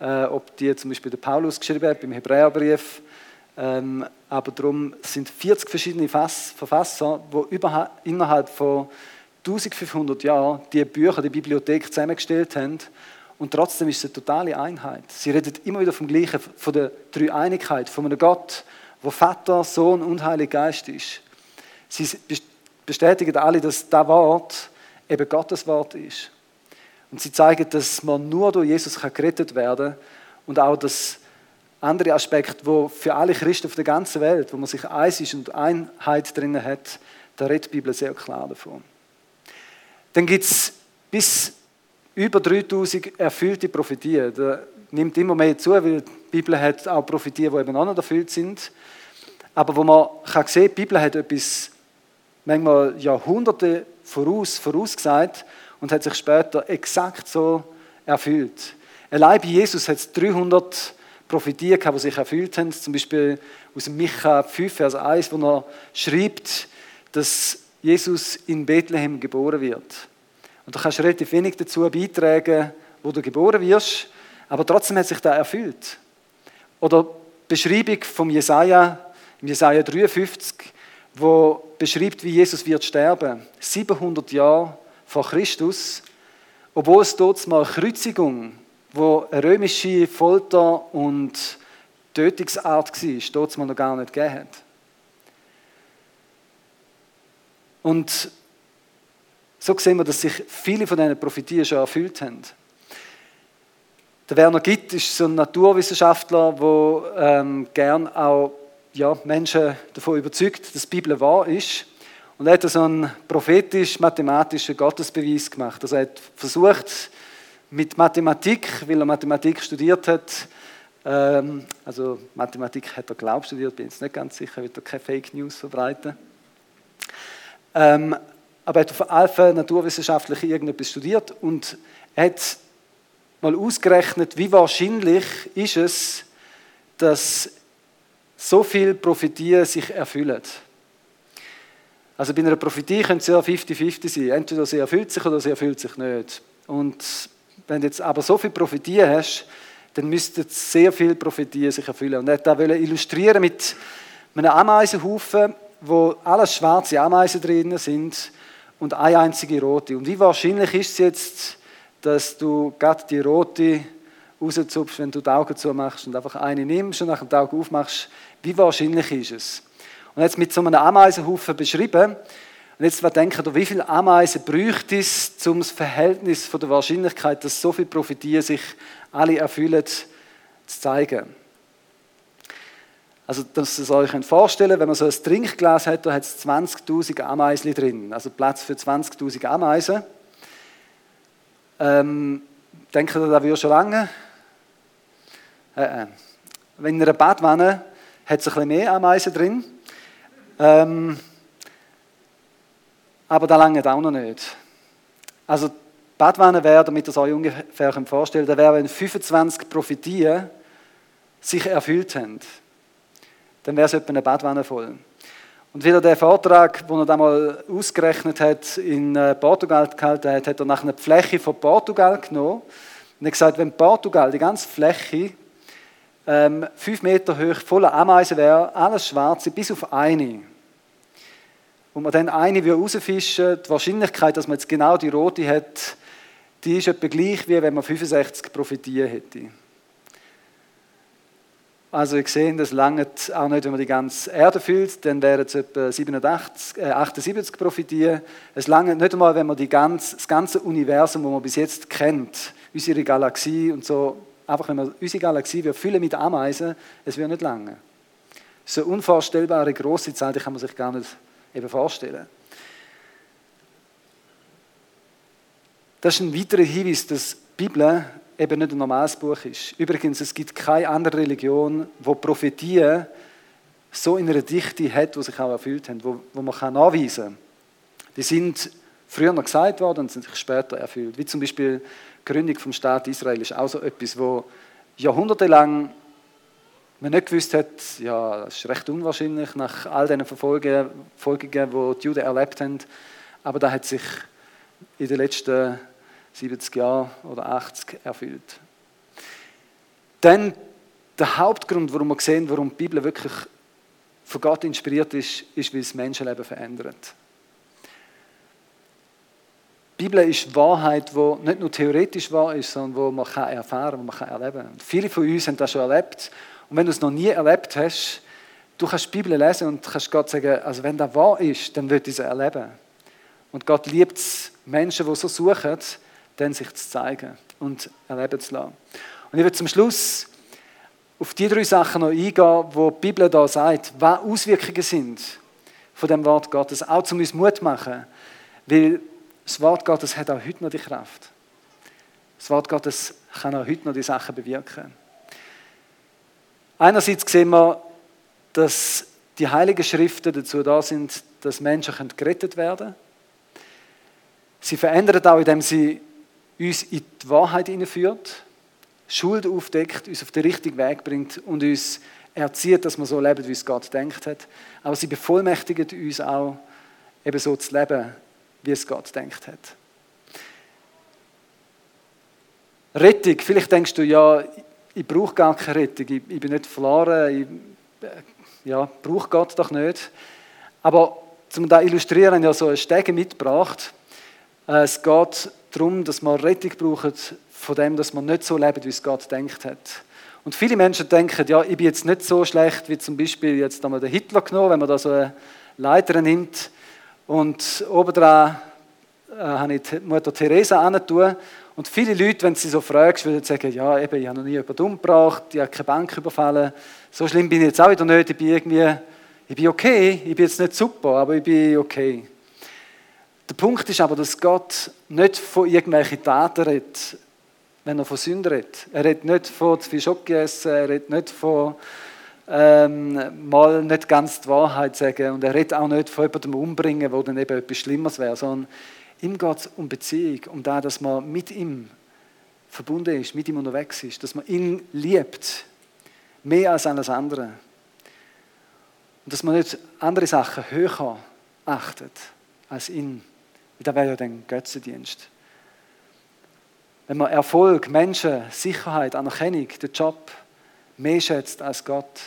äh, ob die zum Beispiel der Paulus geschrieben hat, beim Hebräerbrief. Ähm, aber darum sind 40 verschiedene Fass Verfasser, die innerhalb von 1500 Jahren die Bücher, die Bibliothek zusammengestellt haben. Und trotzdem ist es eine totale Einheit. Sie reden immer wieder vom Gleichen, von der Dreieinigkeit, von einem Gott, wo Vater, Sohn und Heiliger Geist ist. Sie bestätigen alle, dass das Wort eben Gottes Wort ist. Und sie zeigen, dass man nur durch Jesus gerettet werden kann und auch das andere Aspekt, wo für alle Christen auf der ganzen Welt, wo man sich eins ist und Einheit drin hat, da redet die Bibel sehr klar davon. Dann gibt es bis über 3000 erfüllte Prophetien. Das nimmt immer mehr zu, weil die Bibel hat auch Prophetien, die eben auch noch erfüllt sind. Aber wo man kann sehen, die Bibel hat etwas manchmal Jahrhunderte voraus, vorausgesagt und hat sich später exakt so erfüllt. Allein bei Jesus hat es 300 Prophetien gehabt, die sich erfüllt haben. Zum Beispiel aus Micha 5, Vers 1, wo er schreibt, dass Jesus in Bethlehem geboren wird. Und da kannst du relativ wenig dazu beitragen, wo du geboren wirst, aber trotzdem hat sich das erfüllt. Oder die Beschreibung vom Jesaja, im Jesaja 53, wo beschreibt, wie Jesus wird sterben. 700 Jahre vor Christus, obwohl es dort mal Kreuzigung, wo römische Folter und Tötungsart war, dort mal noch gar nicht gegeben hat. Und so sehen wir, dass sich viele von diesen Prophetien schon erfüllt haben. Der Werner Gitt ist so ein Naturwissenschaftler, der ähm, gern auch ja, Menschen davon überzeugt, dass die Bibel wahr ist. Und er hat so einen prophetisch-mathematischen Gottesbeweis gemacht. Also er hat versucht, mit Mathematik, weil er Mathematik studiert hat, ähm, also Mathematik hat er glaubt studiert, bin jetzt nicht ganz sicher, wird er keine Fake News verbreiten. Ähm, aber er hat auf Alpha naturwissenschaftlich irgendetwas studiert und hat mal ausgerechnet, wie wahrscheinlich ist es, dass so viele Prophetien sich erfüllen. Also bei einer Prophetie können es ja 50-50 sein. Entweder sie erfüllt sich oder sie erfüllt sich nicht. Und wenn du jetzt aber so viele Prophetien hast, dann müssten sehr viele Prophetien sich erfüllen. Und er wollte das illustrieren mit einem Ameisenhaufen, wo alles schwarze Ameisen drin sind und eine einzige rote. Und wie wahrscheinlich ist es jetzt, dass du gerade die rote rauszupfst, wenn du die Augen zumachst und einfach eine nimmst und nach dem Auge aufmachst, wie wahrscheinlich ist es? Und jetzt mit so einem Ameisenhaufen beschrieben Und jetzt denken ihr, wie viele Ameisen bräuchte es, um das Verhältnis von der Wahrscheinlichkeit, dass so viel profitieren, sich alle erfüllen, zu zeigen? Also, dass ihr euch vorstellen wenn man so ein Trinkglas hat, da hat es 20.000 Ameisen drin, also Platz für 20.000 Ameisen. Ähm, denkt ihr, das würde schon lange? Äh, äh. In einer Badwanne hat es ein bisschen mehr Ameisen drin. Ähm, aber da lange auch noch nicht. Also, Badwanne wäre, damit ihr es euch ungefähr vorstellen könnt, wäre, wenn 25 Profitien sich erfüllt haben. Dann wäre es etwa eine Badwanne voll. Und wieder der Vortrag, den er damals ausgerechnet hat, in äh, Portugal gehalten hat, hat er nach einer Fläche von Portugal genommen und hat gesagt, wenn Portugal, die ganze Fläche, ähm, fünf Meter hoch, voller Ameisen wäre, alles schwarze, bis auf eine. Und man dann eine rausfischen die Wahrscheinlichkeit, dass man jetzt genau die rote hat, die ist etwa gleich, wie wenn man 65 profitieren hätte. Also ich sehe, das langt auch nicht, wenn man die ganze Erde füllt, dann wären es etwa 87, äh 78 profitieren. Es langt nicht einmal, wenn man die ganze, das ganze Universum, das man bis jetzt kennt, unsere Galaxie und so, einfach wenn man unsere Galaxie wir füllen mit Ameisen, es wird nicht lange. So eine unvorstellbare große Zahl, die kann man sich gar nicht eben vorstellen. Das ist ein weiterer Hinweis, dass die Bibel eben nicht ein normales Buch ist. Übrigens, es gibt keine andere Religion, wo Prophetien so in einer Dichte hat, die sich auch erfüllt haben, wo, wo man kann nachweisen kann. Die sind früher noch gesagt worden und sind sich später erfüllt. Wie zum Beispiel die Gründung vom Staat Israel ist auch so etwas, wo jahrhundertelang man nicht gewusst hat, ja, das ist recht unwahrscheinlich nach all den Verfolgungen, die die Juden erlebt haben, aber da hat sich in den letzten 70 Jahre oder 80 erfüllt. Dann der Hauptgrund, warum wir sehen, warum die Bibel wirklich von Gott inspiriert ist, ist, weil es Menschenleben verändert. Die Bibel ist Wahrheit, die nicht nur theoretisch wahr ist, sondern wo man kann erfahren, wo man kann erleben kann. Viele von uns haben das schon erlebt. Und wenn du es noch nie erlebt hast, du kannst die Bibel lesen und kannst Gott sagen, also wenn das wahr ist, dann wird es erleben. Und Gott liebt es, Menschen, die so suchen, dann sich zu zeigen und erleben zu lassen. Und ich will zum Schluss auf die drei Sachen noch eingehen, wo die Bibel da sagt, was Auswirkungen sind von dem Wort Gottes, auch zu uns Mut machen, weil das Wort Gottes hat auch heute noch die Kraft. Das Wort Gottes kann auch heute noch die Sachen bewirken. Einerseits sehen wir, dass die Heiligen Schriften dazu da sind, dass Menschen gerettet werden können. Sie verändern auch, indem sie uns in die Wahrheit hineinführt, Schuld aufdeckt, uns auf den richtigen Weg bringt und uns erzieht, dass wir so leben, wie es Gott denkt hat. Aber sie bevollmächtigen uns auch, eben so zu leben, wie es Gott denkt hat. Rettung, vielleicht denkst du, ja, ich brauche gar keine Rettung, ich, ich bin nicht verloren, ich ja, brauche Gott doch nicht. Aber zum da illustrieren, ja so ein Stege mitgebracht. Äh, es geht darum, dass man Rettung braucht von dem, dass man nicht so lebt, wie es Gott denkt hat. Und viele Menschen denken, ja, ich bin jetzt nicht so schlecht, wie zum Beispiel jetzt einmal der Hitler genommen, wenn man da so eine Leiter nimmt und obendran äh, habe ich die Mutter Teresa angetan. Und viele Leute, wenn sie so fragst, würden sagen, ja, eben, ich habe noch nie jemanden umgebracht, ich habe keine Bank überfallen. So schlimm bin ich jetzt auch wieder nicht. Ich bin irgendwie, ich bin okay, ich bin jetzt nicht super, aber ich bin okay. Der Punkt ist aber, dass Gott nicht von irgendwelchen Taten redet, wenn er von Sünden redet. Er redet nicht von zu viel Schoki essen, er redet nicht von ähm, mal nicht ganz die Wahrheit sagen und er redet auch nicht von jemandem umbringen, wo dann eben etwas Schlimmeres wäre, sondern geht es um Beziehung, um das, dass man mit ihm verbunden ist, mit ihm unterwegs ist, dass man ihn liebt, mehr als alles andere. Und dass man nicht andere Sachen höher achtet als ihn. Das wäre ja dann Götzendienst. Wenn man Erfolg, Menschen, Sicherheit, Anerkennung, den Job mehr schätzt als Gott,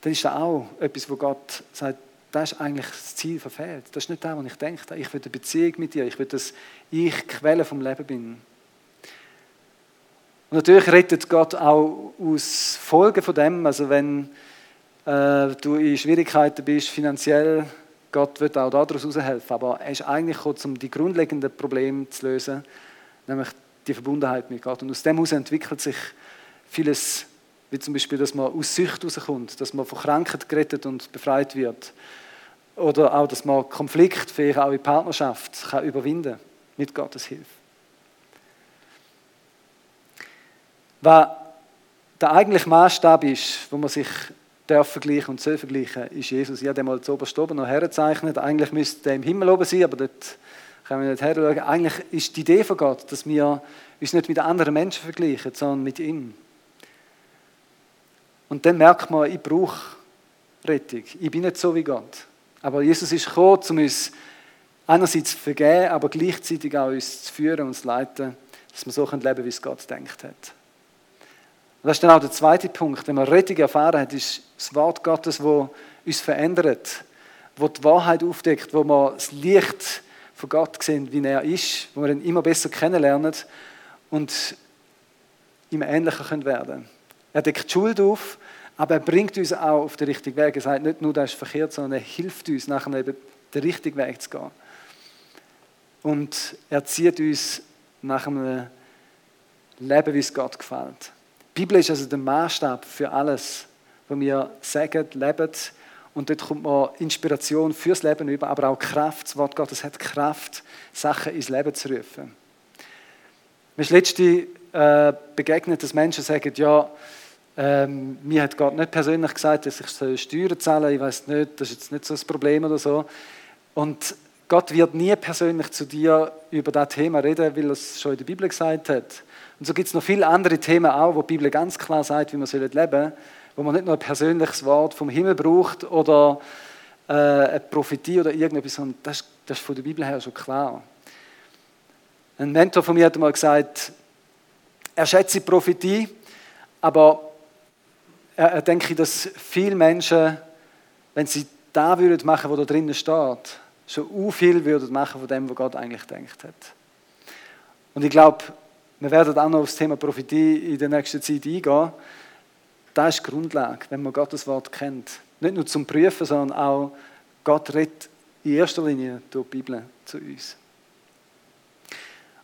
dann ist das auch etwas, wo Gott sagt, das ist eigentlich das Ziel verfehlt. Das ist nicht das, was ich denke. Ich will eine Beziehung mit dir. Ich will, dass ich Quelle vom Leben bin. Und natürlich rettet Gott auch aus Folgen von dem. Also wenn äh, du in Schwierigkeiten bist, finanziell, Gott wird auch daraus helfen, aber er ist eigentlich gekommen, um die grundlegenden Probleme zu lösen, nämlich die Verbundenheit mit Gott. Und aus dem heraus entwickelt sich vieles, wie zum Beispiel, dass man aus Sucht rauskommt, dass man von Krankheit gerettet und befreit wird. Oder auch, dass man Konflikt, vielleicht auch in Partnerschaft, kann überwinden mit Gottes Hilfe. Was der eigentliche Maßstab ist, wo man sich vergleichen und soll vergleichen, ist Jesus. Ich habe mal zu oberst oben noch hergezeichnet. Eigentlich müsste er im Himmel oben sein, aber dort können wir nicht herschauen. Eigentlich ist die Idee von Gott, dass wir uns nicht mit anderen Menschen vergleichen, sondern mit ihm. Und dann merkt man, ich brauche Rettung. Ich bin nicht so wie Gott. Aber Jesus ist gekommen, um uns einerseits zu vergeben, aber gleichzeitig auch uns zu führen und zu leiten, dass wir so leben können, wie es Gott denkt hat. Und das ist dann auch der zweite Punkt. Wenn man Rettung erfahren hat, ist das Wort Gottes, wo uns verändert, wo die Wahrheit aufdeckt, wo man das Licht von Gott sehen, wie er ist, wo wir ihn immer besser kennenlernen und ihm ähnlicher werden können. Er deckt die Schuld auf, aber er bringt uns auch auf den richtigen Weg. Er sagt nicht nur, das ist verkehrt, sondern er hilft uns, nachher eben den richtigen Weg zu gehen. Und er zieht uns nach einem Leben, wie es Gott gefällt. Die Bibel ist also der Maßstab für alles, was wir sagen, leben. Und dort kommt man Inspiration fürs Leben über, aber auch Kraft. Das Wort Gottes hat Kraft, Sachen ins Leben zu rufen. Mir ist letzte äh, begegnet, dass Menschen sagen, ja, ähm, mir hat Gott nicht persönlich gesagt, dass ich Steuern zahlen soll. Ich weiß nicht, das ist jetzt nicht so das Problem oder so. Und Gott wird nie persönlich zu dir über das Thema reden, weil er es schon in der Bibel gesagt hat. Und so gibt es noch viele andere Themen auch, wo die Bibel ganz klar sagt, wie man leben soll, wo man nicht nur ein persönliches Wort vom Himmel braucht oder äh, eine Prophetie oder irgendetwas, sondern das, das ist von der Bibel her schon klar. Ein Mentor von mir hat mal gesagt, er schätzt die Prophetie, aber er, er denke, dass viele Menschen, wenn sie da würden machen, wo da drinnen steht, schon u viel würden machen von dem, was Gott eigentlich denkt hat. Und ich glaube, wir werden auch noch auf das Thema Prophetie in der nächsten Zeit eingehen. Das ist die Grundlage, wenn man Gottes Wort kennt. Nicht nur zum Prüfen, sondern auch Gott redet in erster Linie durch die Bibel zu uns.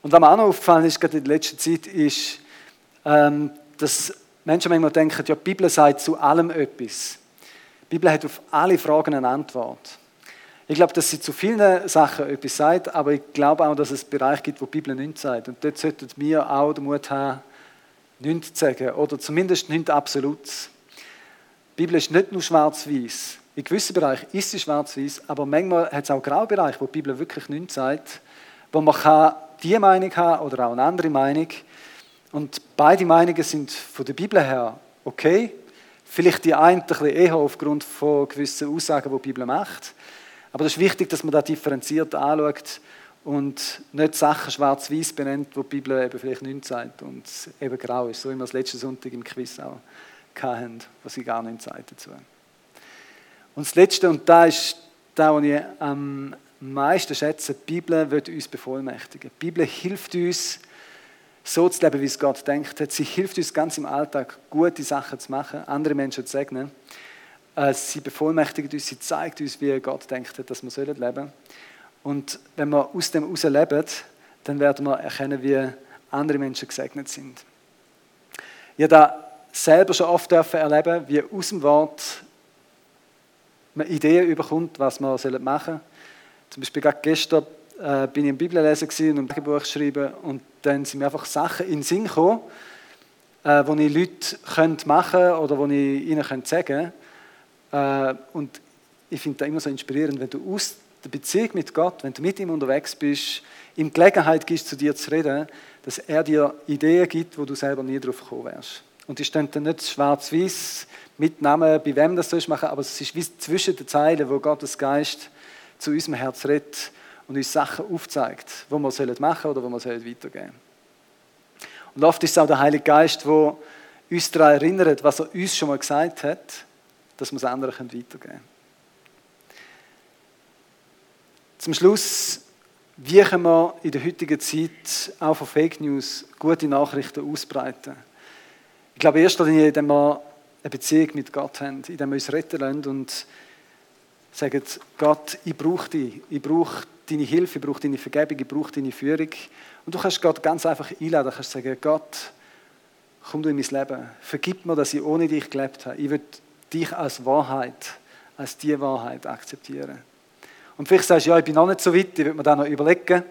Und was mir auch noch aufgefallen ist, gerade in der letzten Zeit, ist, ähm, dass Menschen manchmal denken, ja, die Bibel sagt zu allem etwas. Die Bibel hat auf alle Fragen eine Antwort. Ich glaube, dass sie zu vielen Sachen etwas sagt, aber ich glaube auch, dass es Bereiche gibt, wo die Bibel nichts sagt. Und dort sollten wir auch den Mut haben, nichts zu sagen. Oder zumindest nichts Absolutes. Die Bibel ist nicht nur schwarz-weiß. In gewissen Bereichen ist sie schwarz-weiß, aber manchmal hat es auch Graubereiche, wo die Bibel wirklich nichts sagt, wo man kann die Meinung haben oder auch eine andere Meinung. Und beide Meinungen sind von der Bibel her okay. Vielleicht die eine ein bisschen eher aufgrund von gewissen Aussagen, die die Bibel macht. Aber das ist wichtig, dass man da differenziert anschaut und nicht Sachen schwarz-weiß benennt, wo die Bibel eben vielleicht nichts sagt und eben grau ist, so wie wir es letzten Sonntag im Quiz auch hatten, wo sie gar nichts sagt dazu. Und das Letzte, und da ist da, was ich am meisten schätze, die Bibel wird uns bevollmächtigen. Die Bibel hilft uns, so zu leben, wie es Gott denkt hat. Sie hilft uns ganz im Alltag, gute Sachen zu machen, andere Menschen zu segnen. Äh, sie bevollmächtigt uns, sie zeigt uns, wie Gott denkt, dass wir leben sollen. Und wenn wir aus dem heraus leben, dann werden wir erkennen, wie andere Menschen gesegnet sind. Ich habe selber schon oft erleben, wie aus dem Wort man Ideen überkommt, was man machen soll. Zum Beispiel gerade gestern äh, bin ich im Bibellesen und ein Buch schreiben und dann sind mir einfach Sachen in den Sinn gekommen, äh, die ich Leute machen könnte oder die ich ihnen sagen könnte. Äh, und ich finde das immer so inspirierend, wenn du aus der Beziehung mit Gott, wenn du mit ihm unterwegs bist, ihm Gelegenheit gibst, zu dir zu reden, dass er dir Ideen gibt, wo du selber nie drauf gekommen wärst. Und die stehen dann nicht schwarz-weiß mit Namen, bei wem das sollst machen, aber es ist wie zwischen den Zeilen, wo Gottes Geist zu unserem Herz redet und uns Sachen aufzeigt, wo wir sollen machen oder wo wir sollen weitergehen. Und oft ist es auch der Heilige Geist, der uns daran erinnert, was er uns schon mal gesagt hat dass wir es anderen weitergeben können. Zum Schluss, wie können wir in der heutigen Zeit auch von Fake News gute Nachrichten ausbreiten? Ich glaube, in erster Linie, indem wir eine Beziehung mit Gott haben, indem wir uns retten lassen und sagen, Gott, ich brauche dich, ich brauche deine Hilfe, ich brauche deine Vergebung, ich brauche deine Führung. Und du kannst Gott ganz einfach einladen, du kannst sagen, Gott, komm du in mein Leben, vergib mir, dass ich ohne dich gelebt habe. Ich will dich als Wahrheit, als die Wahrheit akzeptieren. Und vielleicht sagst du, ja, ich bin noch nicht so weit, ich würde mir da noch überlegen.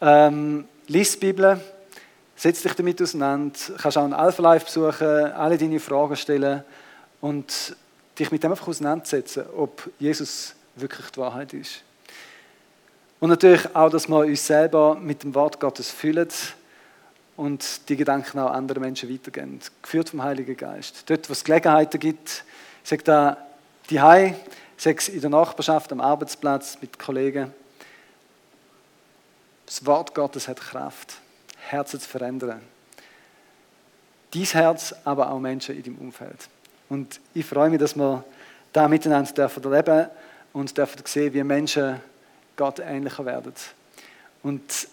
Ähm, lies die Bibel, setz dich damit auseinander, kannst auch ein Alpha Life besuchen, alle deine Fragen stellen und dich mit dem einfach auseinandersetzen, ob Jesus wirklich die Wahrheit ist. Und natürlich auch, dass wir uns selber mit dem Wort Gottes fühlen und die Gedanken auch anderen Menschen weitergeben. Geführt vom Heiligen Geist. Dort, wo es Gelegenheiten gibt, sagt da die Hai, sechs in der Nachbarschaft, am Arbeitsplatz, mit Kollegen. Das Wort Gottes hat Kraft, Herzen zu verändern. Dies Herz, aber auch Menschen in deinem Umfeld. Und ich freue mich, dass wir da miteinander dürfen und dürfen sehen, wie Menschen Gott ähnlicher werden. Und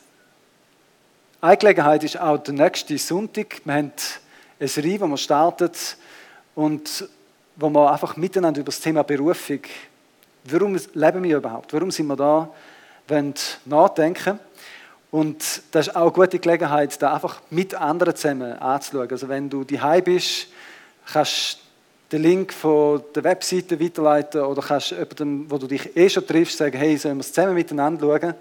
eine Gelegenheit ist auch der nächste Sonntag. Wir haben ein Reihe, wo wir startet und wo wir einfach miteinander über das Thema Berufung, warum leben wir überhaupt, warum sind wir da, wollen nachdenken. Und das ist auch eine gute Gelegenheit, da einfach mit anderen zusammen anzuschauen. Also wenn du daheim bist, kannst den Link von der Webseite weiterleiten oder kannst jemandem, wo du dich eh schon triffst, sagen, hey, sollen wir es zusammen miteinander schauen?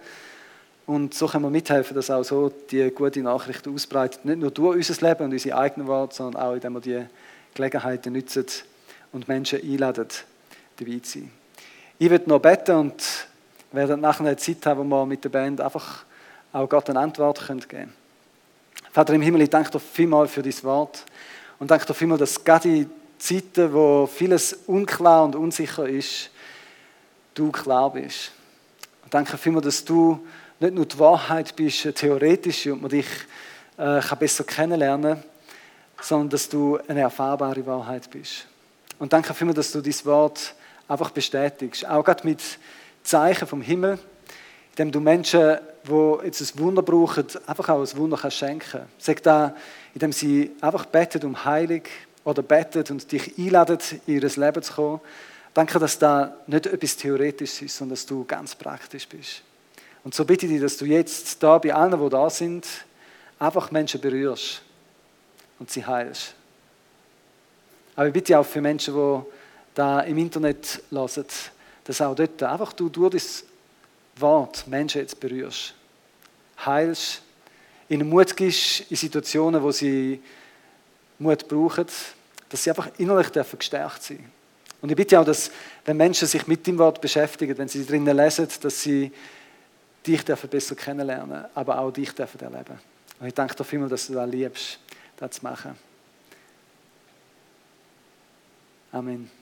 Und so können wir mithelfen, dass auch so die gute Nachricht ausbreitet. Nicht nur durch unser Leben und unsere eigenen Worte, sondern auch, indem wir die Gelegenheiten nutzen und Menschen einladen, dabei zu sein. Ich werde noch beten und werde nachher eine Zeit haben, wo wir mit der Band einfach auch Gott eine Antwort geben können. Vater im Himmel, ich danke dir vielmals für dein Wort und danke dir vielmals, dass gerade Zeiten, wo vieles unklar und unsicher ist, du klar bist. Und danke vielmals, dass du nicht nur die Wahrheit bist, eine theoretische, und man dich äh, kann besser kennenlernen sondern dass du eine erfahrbare Wahrheit bist. Und danke vielmals, dass du dieses Wort einfach bestätigst. Auch gerade mit Zeichen vom Himmel, indem du Menschen, die jetzt ein Wunder brauchen, einfach auch ein Wunder kannst schenken. Sag da, indem sie einfach beten um Heilung oder beten und dich einladen, in ihr Leben zu kommen. Danke, dass da nicht etwas Theoretisches ist, sondern dass du ganz praktisch bist. Und so bitte ich dich, dass du jetzt da bei allen, die da sind, einfach Menschen berührst und sie heilst. Aber ich bitte auch für Menschen, die da im Internet hören, dass auch dort einfach du durch das Wort Menschen jetzt berührst, heilst, ihnen Mut gibst in Situationen, wo sie Mut brauchen, dass sie einfach innerlich dürfen gestärkt sein. Und ich bitte auch, dass wenn Menschen sich mit dem Wort beschäftigen, wenn sie drinnen lesen, dass sie dich dürfen besser kennenlernen, aber auch dich dürfen erleben. Und ich danke dir vielmals, dass du das liebst, das zu machen. Amen.